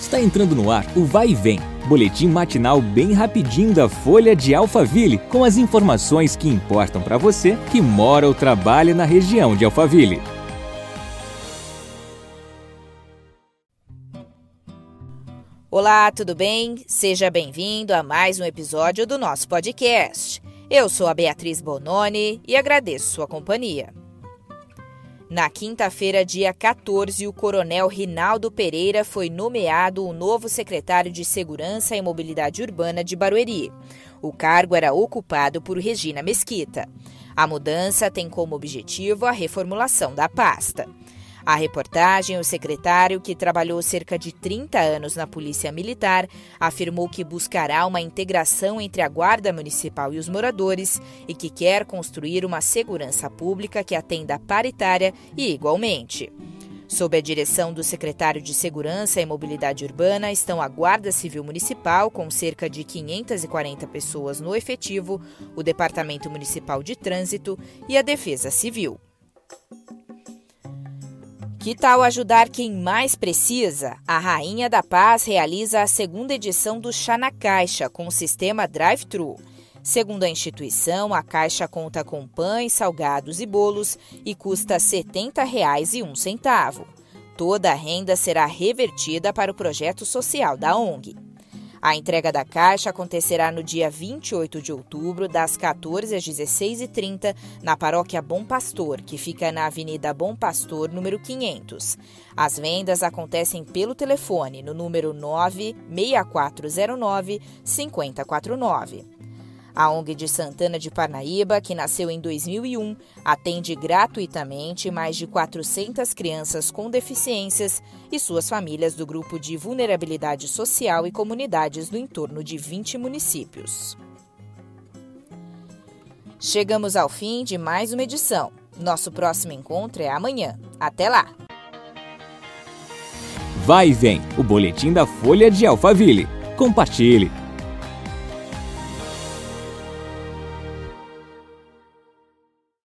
Está entrando no ar o Vai e Vem, boletim matinal bem rapidinho da Folha de Alphaville, com as informações que importam para você que mora ou trabalha na região de Alphaville. Olá, tudo bem? Seja bem-vindo a mais um episódio do nosso podcast. Eu sou a Beatriz Bononi e agradeço sua companhia. Na quinta-feira, dia 14, o coronel Rinaldo Pereira foi nomeado o novo secretário de Segurança e Mobilidade Urbana de Barueri. O cargo era ocupado por Regina Mesquita. A mudança tem como objetivo a reformulação da pasta. A reportagem, o secretário, que trabalhou cerca de 30 anos na Polícia Militar, afirmou que buscará uma integração entre a Guarda Municipal e os moradores e que quer construir uma segurança pública que atenda paritária e igualmente. Sob a direção do secretário de Segurança e Mobilidade Urbana estão a Guarda Civil Municipal, com cerca de 540 pessoas no efetivo, o Departamento Municipal de Trânsito e a Defesa Civil. Que tal ajudar quem mais precisa? A Rainha da Paz realiza a segunda edição do Chá na Caixa com o sistema Drive-Thru. Segundo a instituição, a caixa conta com pães, salgados e bolos e custa R$ 70,01. Toda a renda será revertida para o projeto social da ONG. A entrega da caixa acontecerá no dia 28 de outubro, das 14 às 16h30, na paróquia Bom Pastor, que fica na Avenida Bom Pastor, número 500. As vendas acontecem pelo telefone no número 96409 5049. A ONG de Santana de Parnaíba, que nasceu em 2001, atende gratuitamente mais de 400 crianças com deficiências e suas famílias do grupo de vulnerabilidade social e comunidades do entorno de 20 municípios. Chegamos ao fim de mais uma edição. Nosso próximo encontro é amanhã. Até lá! Vai e vem o boletim da Folha de Alphaville. Compartilhe!